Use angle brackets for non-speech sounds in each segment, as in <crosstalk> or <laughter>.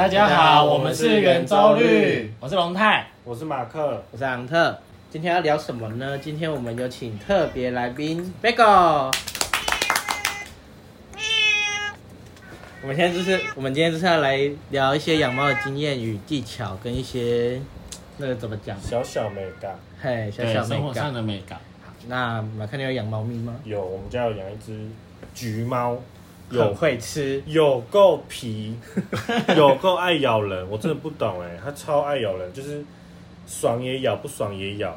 大家好，我们是圆周率，我是龙泰。我是马克，我是昂特。今天要聊什么呢？今天我们有请特别来宾 Bagel。我们现在就是，我们今天就是要来聊一些养猫的经验与技巧，跟一些那个怎么讲？小小美感嘿，小对小美生活上感。的美感，那马克，你有养猫咪吗？有，我们家有养一只橘猫，很有会吃，有够皮，有够爱咬人，我真的不懂哎，它超爱咬人，就是爽也咬，不爽也咬，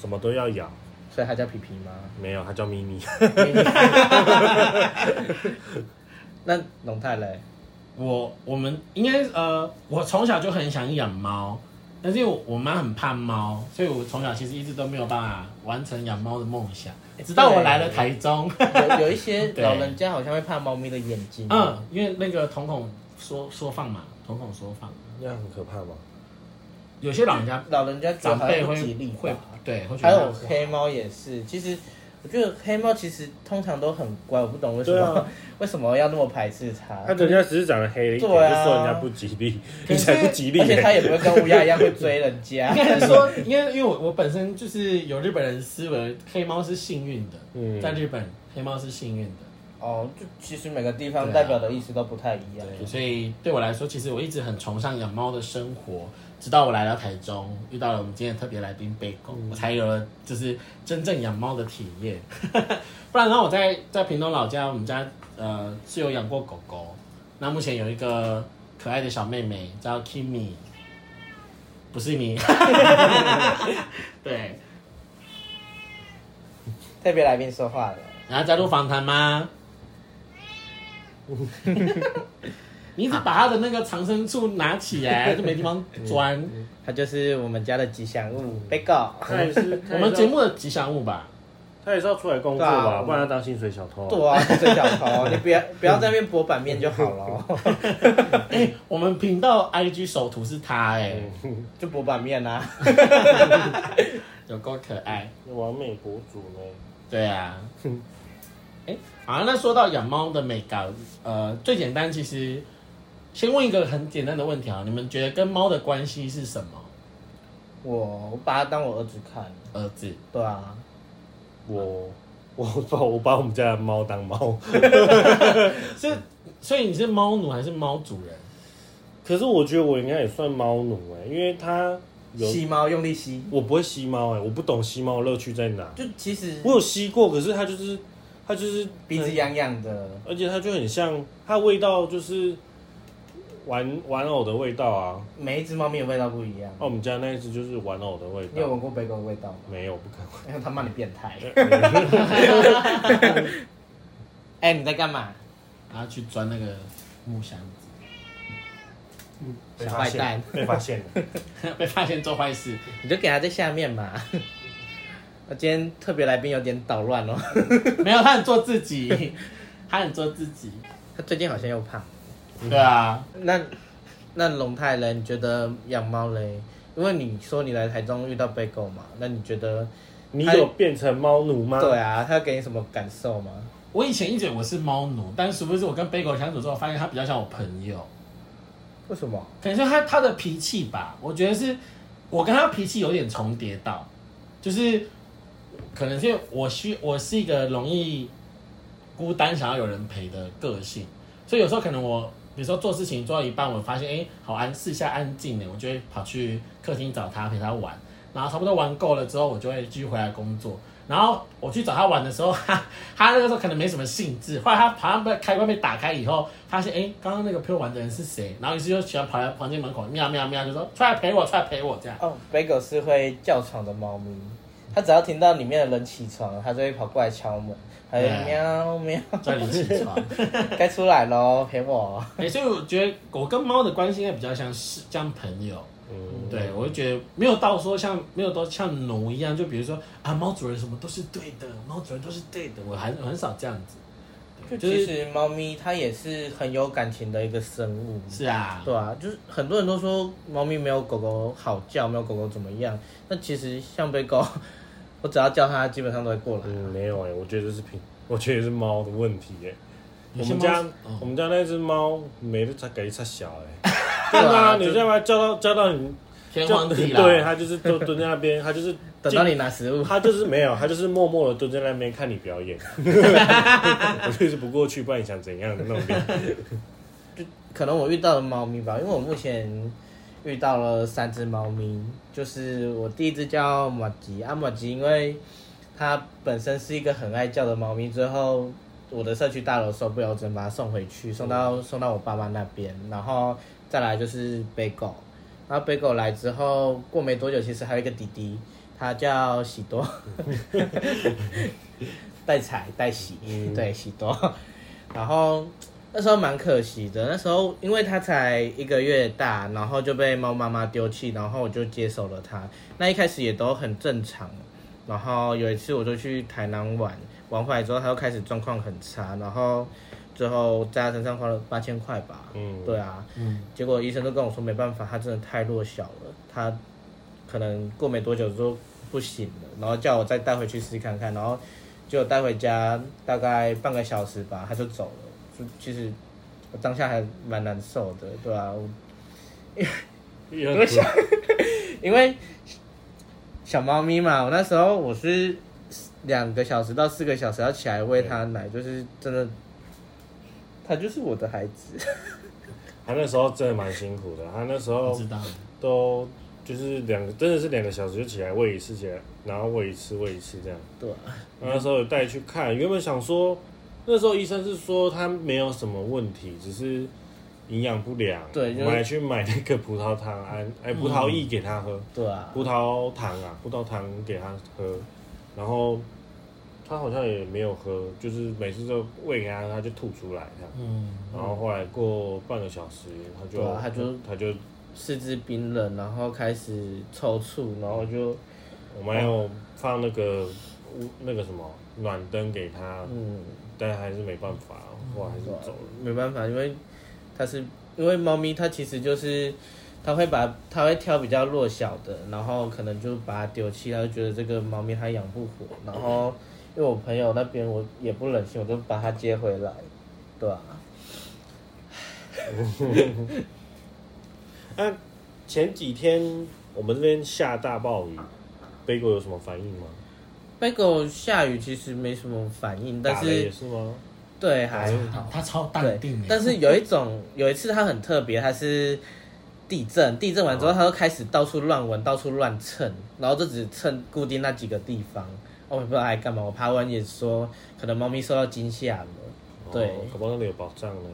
什么都要咬。所以它叫皮皮吗？没有，它叫咪咪。<laughs> 那龙太嘞？我我们应该呃，我从小就很想养猫，但是因为我我妈很怕猫，所以我从小其实一直都没有办法完成养猫的梦想。直到我来了台中，有有一些 <laughs> 老人家好像会怕猫咪的眼睛。嗯，因为那个瞳孔缩缩放嘛，瞳孔缩放，那样很可怕吗？有些老人家老人家长辈会会对，会觉还有得黑猫也是，其实我觉得黑猫其实通常都很乖，我不懂为什么、啊 <laughs> 为什么要那么排斥它。它人家只是长得黑了一点，就对啊说人家不吉利，你才不吉利而且它欸。也不会跟乌鸦一样会追人家应。该是说，应该因为我我本身就是有日本人思维，黑猫是幸运的，嗯在日本黑猫是幸运的，哦，就其实每个地方代表的意思都不太一样。对，所以对我来说，其实我一直很崇尚养猫的生活，直到我来到台中，遇到了我们今天的特别来宾贝狗，我才有了就是真正养猫的体验。<laughs> 不然的话，我在在屏东老家，我们家呃是有养过狗狗，那目前有一个可爱的小妹妹叫 Kimi，不是你，<laughs> 对，特别来宾说话了，然后加入访谈吗？<laughs> 你一直把他的那个藏身处拿起来，就没地方钻。它就是我们家的吉祥物 Bagel。他也是，<laughs> 我们节目的吉祥物吧，他也是要出来工作吧，不然要当薪水小偷。对啊，薪水小偷，<laughs> 你不要不要在那边博版面就好了，<laughs> 哎、我们频道 IG 首图是他、哎、就博版面啊。有够可爱。完美博主呢？对啊，哎、好，那说到养猫的美感，呃，最简单，其实先问一个很简单的问题啊，你们觉得跟猫的关系是什么？我我把它当我儿子看，儿子，对啊，我我把我把我们家的猫当猫，<laughs> 是，所以你是猫奴还是猫主人？可是我觉得我应该也算猫奴哎、因为它有吸猫用力吸，我不会吸猫哎、我不懂吸猫的乐趣在哪。就其实我有吸过，可是它就是它就是鼻子痒痒的，而且它就很像，它味道就是玩玩偶的味道啊。每一只猫咪的味道不一样。哦、我们家那一只就是玩偶的味道。你有闻过贝狗的味道吗？没有，不敢因为他骂你变态。闻。<laughs> 哎、你在干嘛？然后去钻那个木箱子，被发小坏蛋，被发现了。<laughs> 被发现做坏事。你就给他在下面嘛。<laughs> 我今天特别来宾有点捣乱哦，没有，他很做自己，他很做自己。他最近好像又胖。对啊，那那龙泰嘞？你觉得养猫嘞？因为你说你来台中遇到贝狗嘛，那你觉得？你有变成猫奴吗？对啊，他给你什么感受吗？我以前一直以为我是猫奴，但是殊不知我跟贝狗相处之后，发现他比较像我朋友。为什么？可能是他他的脾气吧，我觉得是我跟他脾气有点重叠到，就是可能是因为我需我是一个容易孤单想要有人陪的个性，所以有时候可能我比如说做事情做到一半，我发现哎、诶好安试一下安静呢，我就会跑去客厅找他陪他玩，然后差不多玩够了之后，我就会继续回来工作。然后我去找他玩的时候，<laughs> 他他那个时候可能没什么兴致。后来他好像被开关被打开以后，发现哎，刚刚那个陪我玩的人是谁？然后于是就喜欢跑来房间门口喵喵喵，就说出来陪我，出来陪我这样。哦，贝狗是会叫床的猫咪，它只要听到里面的人起床，它就会跑过来敲门，还有喵喵，叫你起床。<laughs> 该出来喽，陪我。哎、所以我觉得狗跟猫的关系应该比较像是像朋友。嗯，对，我就觉得没有到说像没有到像奴一样，就比如说啊，猫主人什么都是对的，猫主人都是对的，我还很少这样子。就就是其实猫咪它也是很有感情的一个生物。是啊，对啊，就是很多人都说猫咪没有狗狗好叫，没有狗狗怎么样。那其实像被狗，我只要叫它，基本上都会过来。嗯，没有哎、我觉得这是品，我觉得是猫的问题哎、有些猫我们家、哦我们家那只猫没得才给它小哎、<laughs> 真的啊，就你要不然叫到叫到你天就荒地老。<laughs> 对他就是都蹲在那边，它就是等到你拿食物，<laughs> 它就是没有，它就是默默的蹲在那边看你表演，我就是不过去，不然你想怎样的那种脸。可能我遇到的猫咪吧，因为我目前遇到了三只猫咪，就是我第一只叫马吉，啊马吉，因为它本身是一个很爱叫的猫咪，最后我的社区大楼受不了，我只能把它送回去，送到送到我爸妈那边，然后再来就是贝狗，然后贝狗来之后，过没多久，其实还有一个弟弟，他叫喜多，<laughs> 带彩带喜，嗯。对喜多，然后那时候蛮可惜的，那时候因为它才一个月大，然后就被猫妈妈丢弃，然后我就接手了它。那一开始也都很正常，然后有一次我就去台南玩，玩回来之后它又开始状况很差，然后最后在它身上花了八千块吧。嗯，对啊，嗯，结果医生都跟我说没办法，它真的太弱小了，它可能过没多久就不行了，然后叫我再带回去试看看，然后就带回家大概半个小时吧，它就走了。就其实我当下还蛮难受的，对啊，我因为小 <laughs> 因为小猫咪嘛，我那时候我是两个小时到四个小时要起来喂它奶，就是真的，它就是我的孩子。<laughs> 他那时候真的蛮辛苦的，他那时候我知道。都就是两个，真的是两个小时就起来喂一次起来，然后喂一次喂一次这样。对啊，那时候有带去看，原本想说，那时候医生是说他没有什么问题，只是营养不良。对就是我们还去买那个葡萄糖安，哎，葡萄液给他喝，对啊，葡萄糖啊，葡萄糖给他喝，然后他好像也没有喝，就是每次都喂给他，他就吐出来这样。嗯，然后后来过半个小时，他就、啊他就他就四肢冰冷，然后开始抽搐，然后就我们还有放那个屋那个什么暖灯给他，嗯，但还是没办法，我还是走了。没办法，因为它是因为猫咪它其实就是它会把它会挑比较弱小的，然后可能就把它丢弃，它就觉得这个猫咪它养不活，然后因为我朋友那边我也不忍心，我就把它接回来，对 <laughs> 啊，那、前几天我们这边下大暴雨，贝果有什么反应吗？贝狗下雨其实没什么反应，但是？对还好。他超淡定的。但是有一种，有一次它很特别，它是地震，地震完之后，它就开始到处乱闻，到处乱蹭，然后就只蹭固定那几个地方。我也不知道它在干嘛。我爬完也说，可能猫咪受到惊吓了。对哦，搞不好那里有宝藏呢。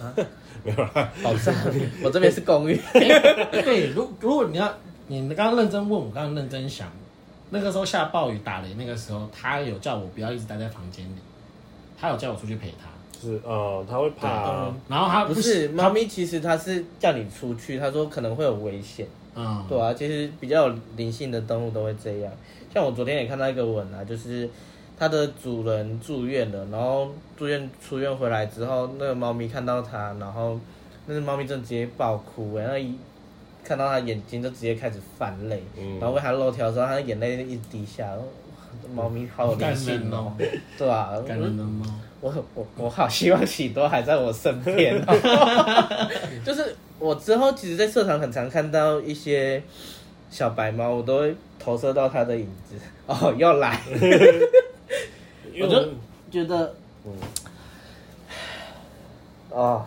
啊 <laughs> 没有啦，宝藏，<laughs> 我这边是公寓。对，<laughs> 如如果你要，你刚刚认真问，我刚刚认真想，那个时候下暴雨打雷，那个时候他有叫我不要一直待在房间里，他有叫我出去陪他。是呃，他会怕嗯，然后他不是猫咪，其实他是叫你出去，他说可能会有危险。嗯，对啊，其实比较有灵性的动物都会这样。像我昨天也看到一个文啊，就是它的主人住院了，然后住院出院回来之后，那个猫咪看到它，然后那只猫咪直接爆哭、欸，然后一看到它眼睛就直接开始泛泪，嗯。然后喂它肉条的时候，它的眼泪一直滴下，猫咪好有灵感性哦。对啊，感人的猫。我我我好希望喜多还在我身边、哦，<laughs> 就是我之后其实，在社团很常看到一些小白猫，我都会投射到它的影子。哦，又来，<laughs> 我就觉得，嗯，哦，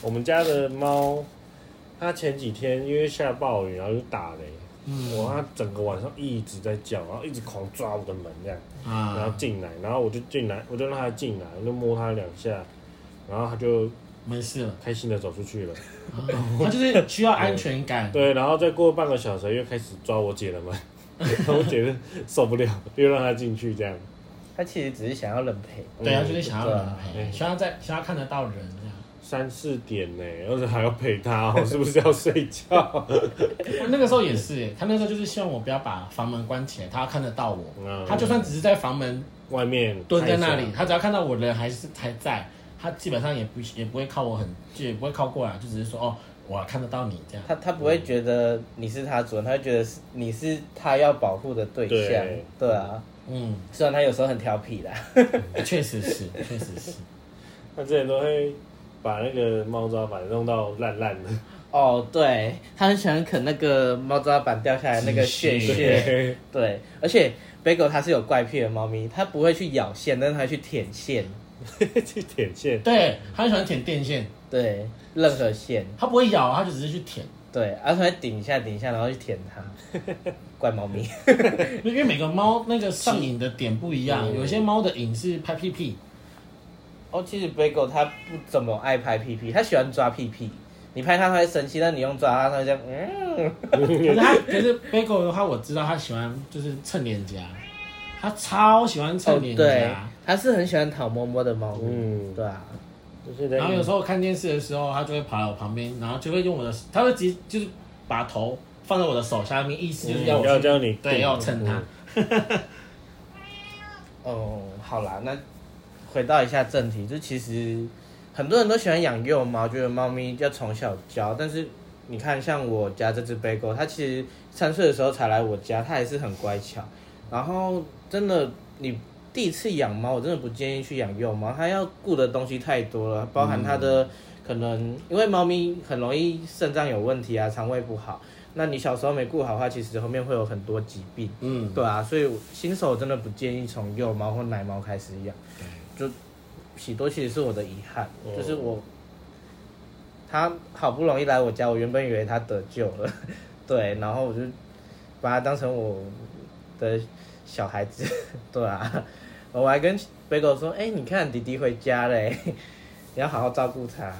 我们家的猫，它前几天因为下暴雨，然后就打雷，嗯我他整个晚上一直在叫，然后一直狂抓我的门这样，啊然后啊，进来，然后我就进来，我就让他进来，我就摸他两下，然后他就没事了。开心的走出去了。他就是需要安全感。对，然后再过半个小时又开始抓我姐的门，然 <laughs> 后我姐就受不了，又让他进去这样。他其实只是想要人陪。对啊，就是想要人陪，希望在希望看得到人这样。三四点呢，而且还要陪他，我 <laughs> 是不是要睡觉？我 <laughs> 那个时候也是耶，他那时候就是希望我不要把房门关起来，他要看得到我。嗯他就算只是在房门外面蹲在那里他只要看到我人还是还在，他基本上也不也不会靠我很，就也不会靠过来，就只是说哦，我看得到你这样。他他不会觉得你是他主人，他会觉得是你是他要保护的对象。对对啊，嗯，虽然他有时候很调皮啦。确实是，确实是。他之前都会把那个猫抓板弄到烂烂的，哦，对，它很喜欢啃那个猫抓板掉下来那个屑。对，<laughs> 对，而且 Bagel 它是有怪癖的猫咪，它不会去咬线，但是它会去舔线。<laughs> 去舔线，对，它很喜欢舔电线，对，任何线。它不会咬，它就只是去舔。对，而且会顶一下顶一下，然后去舔它。<laughs> 怪猫咪。因为每个猫那个上瘾的点不一样，嗯有些猫的瘾是拍屁屁，哦，其实 Bagel 它不怎么爱拍屁屁，它喜欢抓屁屁。你拍它它会生气，但你用抓它，它会这样，嗯。可是它可是 Bagel 的话，我知道他喜欢就是蹭脸颊，他超喜欢哦蹭，脸对颊。，它是很喜欢讨摸摸的猫咪。嗯，对啊，就是然后有时候看电视的时候，他就会跑来我旁边，然后就会用我的，他会直接就是把头放在我的手下面，意思就是要我去要叫你对要蹭它。<laughs> 哦，好啦，那回到一下正题，就其实很多人都喜欢养幼猫，觉得猫咪要从小教，但是你看，像我家这只贝狗，它其实三岁的时候才来我家，它还是很乖巧。然后真的，你第一次养猫，我真的不建议去养幼猫，它要顾的东西太多了，包含它的、可能，因为猫咪很容易肾脏有问题啊，肠胃不好。那你小时候没顾好的话，其实后面会有很多疾病。嗯，对啊，所以新手真的不建议从幼猫或奶猫开始养。就喜多其实是我的遗憾，哦就是我他好不容易来我家，我原本以为他得救了，<laughs> 对，然后我就把他当成我的小孩子，<laughs> 对啊，我还跟北狗说，哎、你看弟弟回家嘞，<laughs> 你要好好照顾他。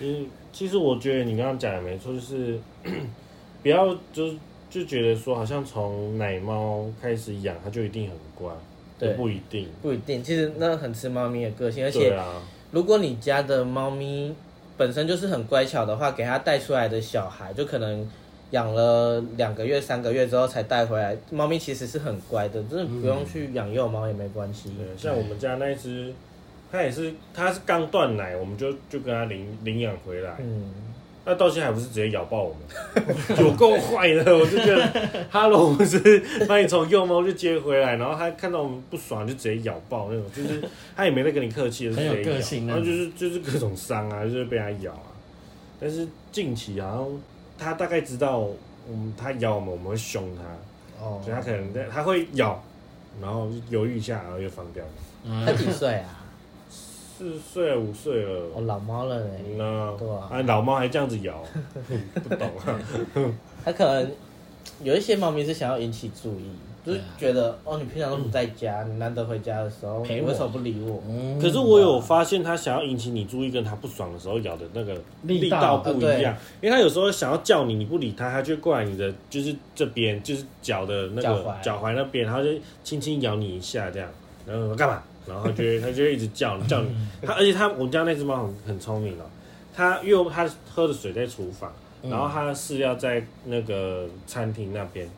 嗯，其实我觉得你刚刚讲的没错，就是 <coughs> 不要就就觉得说，好像从奶猫开始养，它就一定很乖，对不一定。不一定，其实那很吃猫咪的个性，而且啊，如果你家的猫咪本身就是很乖巧的话，给它带出来的小孩，就可能养了两个月、三个月之后才带回来。猫咪其实是很乖的，真的不用去养幼猫也没关系。对，像我们家那一只，它也是，它是刚断奶，我们就就跟它领领养回来，嗯，那到现在还不是直接咬爆我们，<laughs> 有够坏的，<laughs> 我就觉得，Hello，我们是把你从幼猫就接回来，然后它看到我们不爽就直接咬爆那种，就是它也没在跟你客气，就直接咬然后就是就是各种伤啊，就是被它咬啊。但是近期好像它大概知道，嗯，它咬我们我们会凶它，哦所以它可能在它会咬，然后犹豫一下，然后又放掉。它几岁啊？四岁五岁了，哦，老猫了嘞。那对啊啊老猫还这样子咬，<laughs> 不懂啊。它可能有一些猫咪是想要引起注意，就是觉得哦，你平常都不在家，你难得回家的时候，陪我你为什么不理我？嗯可是我有发现，它想要引起你注意，跟它不爽的时候咬的那个力力道道不一样。因为它有时候想要叫你，你不理它，它就会过来你的就是这边，就是脚的那个脚踝脚踝那边，然后就轻轻咬你一下这样，然后说干嘛？然后它就会它就会一直叫 <laughs> 叫你。它而且它我们家那只猫很很聪明哦，它因为它喝的水在厨房，嗯然后它的饲料在那个餐厅那边。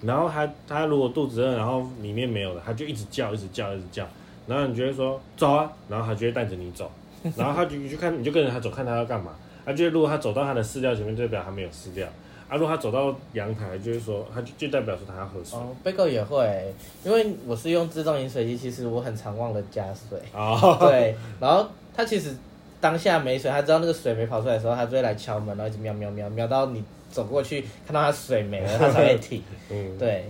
然后它它如果肚子饿，然后里面没有了，它就一直叫，一直叫，一直叫。然后你就会说走啊，然后它就会带着你走，然后它就你就看你就跟着它走，看它要干嘛。它就会如果它走到它的饲料前面，就代表它没有饲料；啊，如果它走到阳台，就是说他就就代表说他要喝水。哦，贝狗也会，因为我是用自动饮水机，其实我很常忘了加水。哦，对，然后他其实当下没水，他知道那个水没跑出来的时候，他就会来敲门，然后一直喵喵喵喵到你走过去看到他水没了，他才会停。嗯，对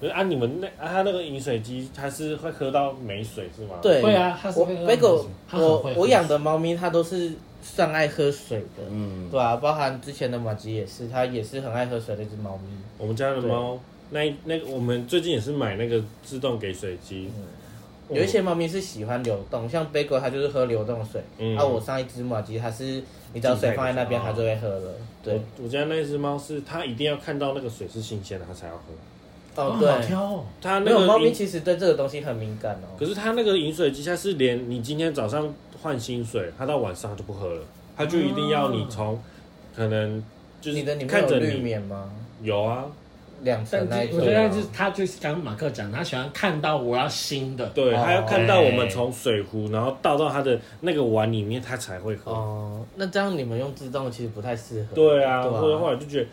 可是啊，你们那啊，他那个饮水机它是会喝到没水是吗？，对，会啊它是我会喝贝狗，它很我我养的猫咪它都是算爱喝水的，嗯，对啊，包含之前的马吉也是，它也是很爱喝水的一只猫咪。我们家的猫那那个我们最近也是买那个自动给水机，有一些猫咪是喜欢流动，像贝哥它就是喝流动水。嗯啊，我上一只马吉它是，你只要水放在那边，它就会喝了。对，我我家那只猫是它一定要看到那个水是新鲜的，它才要喝。哦好对，它没有猫咪其实对这个东西很敏感哦。可是它那个饮水机，它是连你今天早上换新水，他到晚上它就不喝了，他就一定要你从可能就是你的里面看着有绿你棉吗？有啊，两层但那一。是我觉得就是他就是刚刚马克讲，他喜欢看到我要新的，对，哦它要看到我们从水壶然后倒到他的那个碗里面，他才会喝。哦，那这样你们用自动的其实不太适合。对啊，或者后来就觉得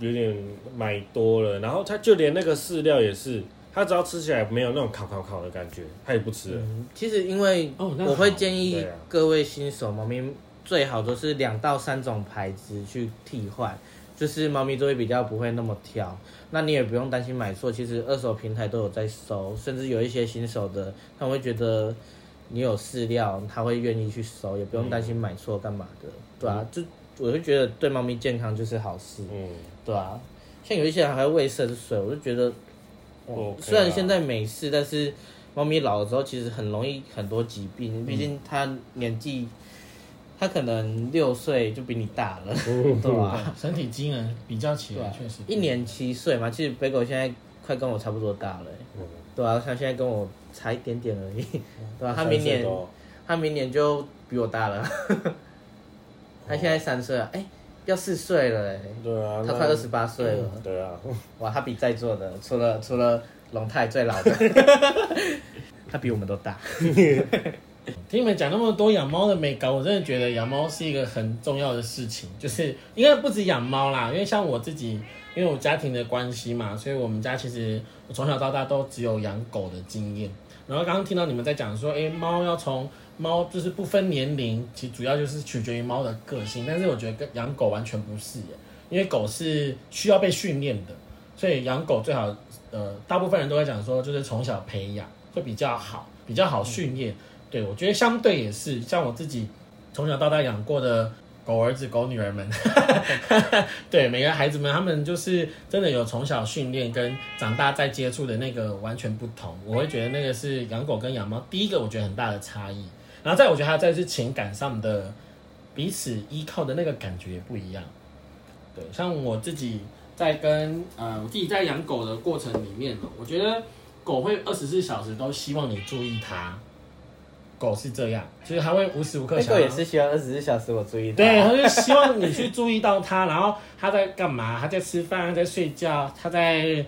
有点买多了，然后他就连那个饲料也是，它只要吃起来没有那种烤烤烤的感觉，它也不吃了。嗯，其实因为哦那我会建议对啊。各位新手猫咪最好都是两到三种牌子去替换，就是猫咪都会比较不会那么挑。那你也不用担心买错，其实二手平台都有在收，甚至有一些新手的，他们会觉得你有饲料，他会愿意去收，也不用担心买错干嘛的，对啊，就我就觉得对猫咪健康就是好事，嗯，对啊，像有一些人还会喂生水，我就觉得，虽然现在没事，但是猫咪老了之后其实很容易很多疾病，毕竟它年纪，它可能六岁就比你大了，<laughs> 对吧、对身体机能比较起来确实。一年七岁嘛，其实北狗现在快跟我差不多大了、对啊，它现在跟我差一点点而已，<laughs> 对啊，它明年它明年就比我大了，<laughs> 它现在三岁了，哎、要四岁了、欸，对啊，他快二十八岁了。对啊，<laughs> 哇，他比在座的除了除了龙泰最老的，<laughs> 他比我们都大。<laughs> 听你们讲那么多养猫的美感，我真的觉得养猫是一个很重要的事情。就是应该不止养猫啦，因为像我自己，因为我家庭的关系嘛，所以我们家其实我从小到大都只有养狗的经验。然后刚刚听到你们在讲说，诶，猫要从猫就是不分年龄，其实主要就是取决于猫的个性。但是我觉得跟养狗完全不是耶，因为狗是需要被训练的，所以养狗最好，呃，大部分人都会讲说，就是从小培养会比较好，比较好训练。对，我觉得相对也是，像我自己从小到大养过的狗儿子、狗女儿们，<laughs> 对每个孩子们，他们就是真的有从小训练跟长大再接触的那个完全不同。我会觉得那个是养狗跟养猫第一个我觉得很大的差异，然后再我觉得还有再是情感上的彼此依靠的那个感觉也不一样。对，像我自己在跟呃我自己在养狗的过程里面呢，我觉得狗会二十四小时都希望你注意它。狗是这样，就是它会无时无刻想也是希望二十四小时我注意它。对，它就希望你去注意到它，然后它在干嘛？它在吃饭，它在睡觉，它在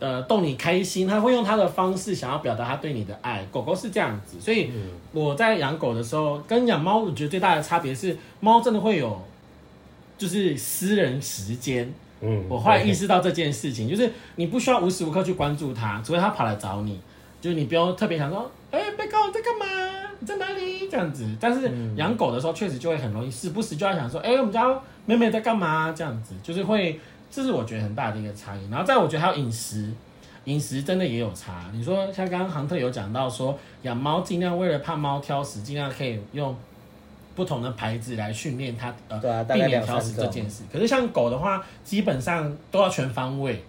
呃逗你开心，它会用它的方式想要表达它对你的爱。狗狗是这样子，所以我在养狗的时候跟养猫，我觉得最大的差别是，猫真的会有就是私人时间。嗯，我后来意识到这件事情，就是你不需要无时无刻去关注它，除非它跑来找你，就是你不用特别想说，哎、贝狗你在干嘛？你在哪里？这样子。但是养狗的时候，确实就会很容易，时不时就要想说，哎、我们家妹妹在干嘛？这样子，就是会，这是我觉得很大的一个差异。然后在，我觉得还有饮食，饮食真的也有差。你说像刚刚杭特有讲到说，养猫尽量为了怕猫挑食，尽量可以用不同的牌子来训练它，呃，对啊，避免挑食。这件事。可是像狗的话，基本上都要全方位，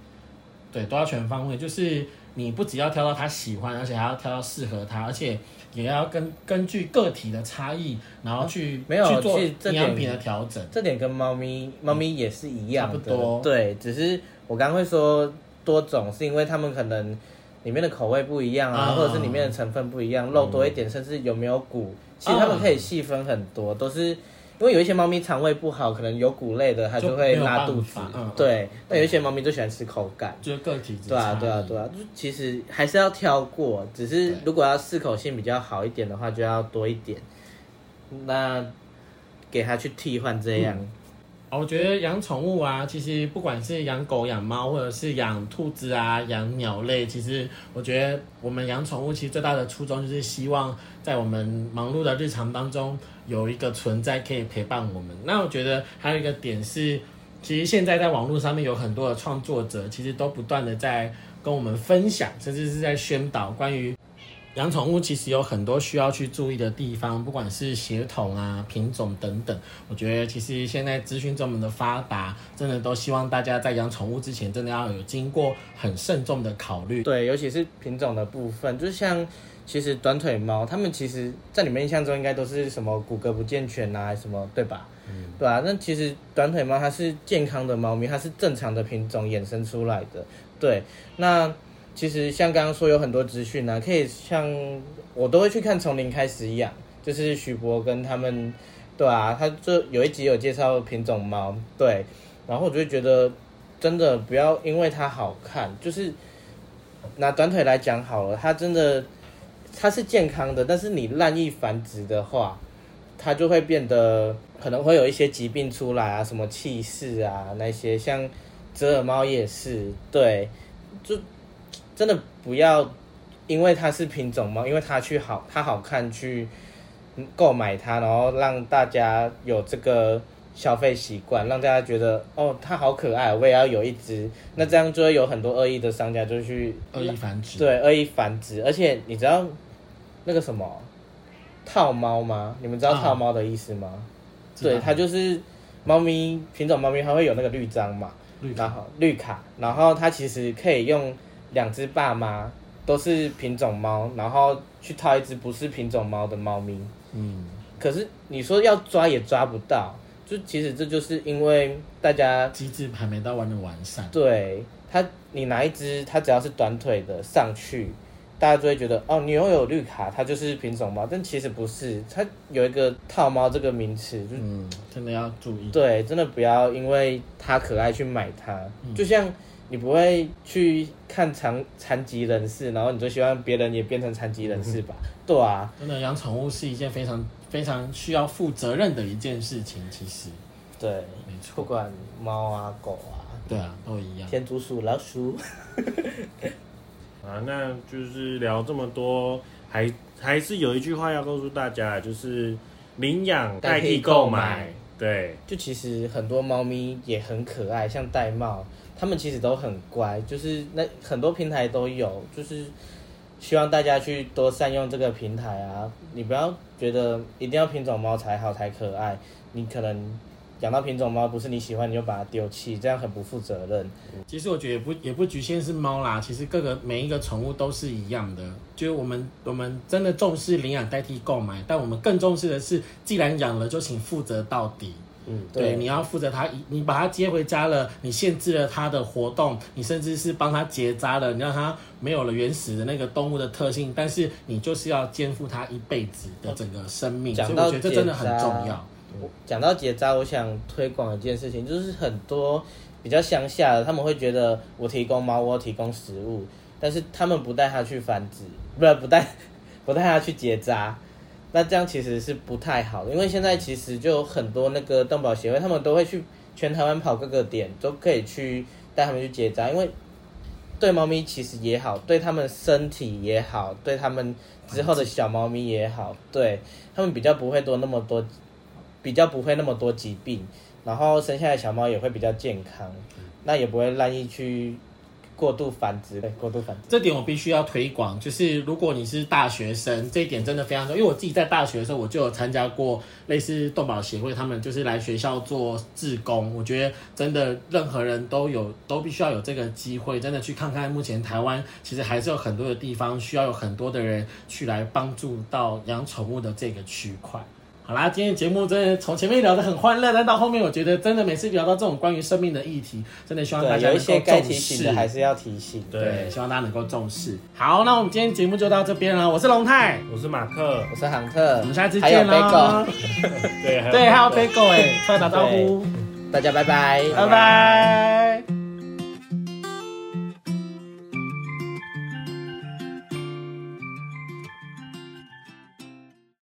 对，都要全方位，就是你不只要挑到它喜欢，而且还要挑到适合它，而且也要根根据个体的差异，然后去、没有去做这养品的调整。这点跟猫咪猫咪也是一样的，差不多。对，只是我刚刚会说多种，是因为它们可能里面的口味不一样啊，啊。或者是里面的成分不一样，肉多一点，甚至有没有骨，其实它们可以细分很多，都是。因为有一些猫咪肠胃不好，可能有谷类的，它就就会拉肚子。对，那有一些猫咪就喜欢吃口感。就是个体之对啊，差对啊，异对啊，就其实还是要挑过，只是如果要适口性比较好一点的话，就要多一点。那给它去替换这样。啊，我觉得养宠物啊，其实不管是养狗、养猫，或者是养兔子啊、养鸟类，其实我觉得我们养宠物其实最大的初衷就是希望在我们忙碌的日常当中有一个存在可以陪伴我们。那我觉得还有一个点是，其实现在在网络上面有很多的创作者，其实都不断的在跟我们分享，甚至是在宣导关于养宠物其实有很多需要去注意的地方，不管是血统啊、品种等等。我觉得其实现在资讯这么的发达，真的都希望大家在养宠物之前，真的要有经过很慎重的考虑。对，尤其是品种的部分，就像其实短腿猫，它们其实在你们印象中应该都是什么骨骼不健全啊，什么对吧？嗯，对啊。那其实短腿猫它是健康的猫咪，它是正常的品种衍生出来的。对，那其实像刚刚说有很多资讯啊，可以像我都会去看从零开始养，就是许博跟他们，对啊，他就有一集有介绍品种猫，对，然后我就会觉得真的不要因为它好看，就是拿短腿来讲好了，它真的它是健康的，但是你滥意繁殖的话，它就会变得可能会有一些疾病出来啊，什么气势啊那些，像折耳猫也是，对，就真的不要因为它是品种猫，因为它去好它好看去购买它，然后让大家有这个消费习惯，让大家觉得哦它好可爱，我也要有一只。那这样就会有很多恶意的商家就去恶意繁殖。对恶意繁殖，而且你知道那个什么套猫吗？你们知道啊套猫的意思吗？对，它就是猫咪品种猫咪，它会有那个绿章嘛，绿然后绿卡，然后它其实可以用两只爸妈都是品种猫，然后去套一只不是品种猫的猫咪。嗯，可是你说要抓也抓不到，就其实这就是因为大家机制还没到完全完善。对它，你拿一只它只要是短腿的上去，大家就会觉得哦，你拥有绿卡，它就是品种猫，但其实不是，它有一个套猫这个名词，就嗯，真的要注意。对，真的不要因为它可爱去买它，嗯就像你不会去看残残疾人士，然后你就希望别人也变成残疾人士吧？<laughs> 对啊，真的养宠物是一件非常非常需要负责任的一件事情，其实对，没错。不管猫啊、狗啊、对啊，都一样。天竺鼠、老鼠，<laughs> 啊，那就是聊这么多，还还是有一句话要告诉大家，就是领养代替购买。对，就其实很多猫咪也很可爱，像玳瑁，它们其实都很乖，就是那很多平台都有，就是希望大家去多善用这个平台啊！你不要觉得一定要品种猫才好才可爱，你可能养到品种猫不是你喜欢，你就把它丢弃，这样很不负责任。其实我觉得也不也不局限是猫啦，其实各个每一个宠物都是一样的。就是我们我们真的重视领养代替购买，但我们更重视的是，既然养了就请负责到底。嗯，对，你要负责它，你把它接回家了，你限制了它的活动，你甚至是帮它结扎了，你让它没有了原始的那个动物的特性，但是你就是要肩负它一辈子的整个生命，我觉得这真的很重要。讲到结扎，我想推广一件事情，就是很多比较乡下的，他们会觉得我提供猫窝，提供食物，但是他们不带它去繁殖，不是不带不带它去结扎，那这样其实是不太好的，因为现在其实就很多那个动保协会，他们都会去全台湾跑各个点，都可以去带他们去结扎，因为对猫咪其实也好，对他们身体也好，对他们之后的小猫咪也好，对他们比较不会多那么多，比较不会那么多疾病，然后生下来小猫也会比较健康，那也不会滥意去过度繁殖，对，过度繁殖。这点我必须要推广，就是如果你是大学生，这一点真的非常重要。因为我自己在大学的时候，我就有参加过类似动保协会，他们就是来学校做志工。我觉得真的任何人都有，都必须要有这个机会，真的去看看目前台湾其实还是有很多的地方需要有很多的人去来帮助到养宠物的这个区块。好啦，今天的节目真的从前面聊得很欢乐，但到后面我觉得真的每次聊到这种关于生命的议题，真的希望大，家能够有一些该重提醒视的还是要提醒。对，希望大家能够重视。好，那我们今天节目就到这边了。我是龙泰，我是马克，我是杭特，我们下次还有见喽 <laughs> 还有对，还有 Bagel 哎，快打招呼，大家拜拜，拜拜。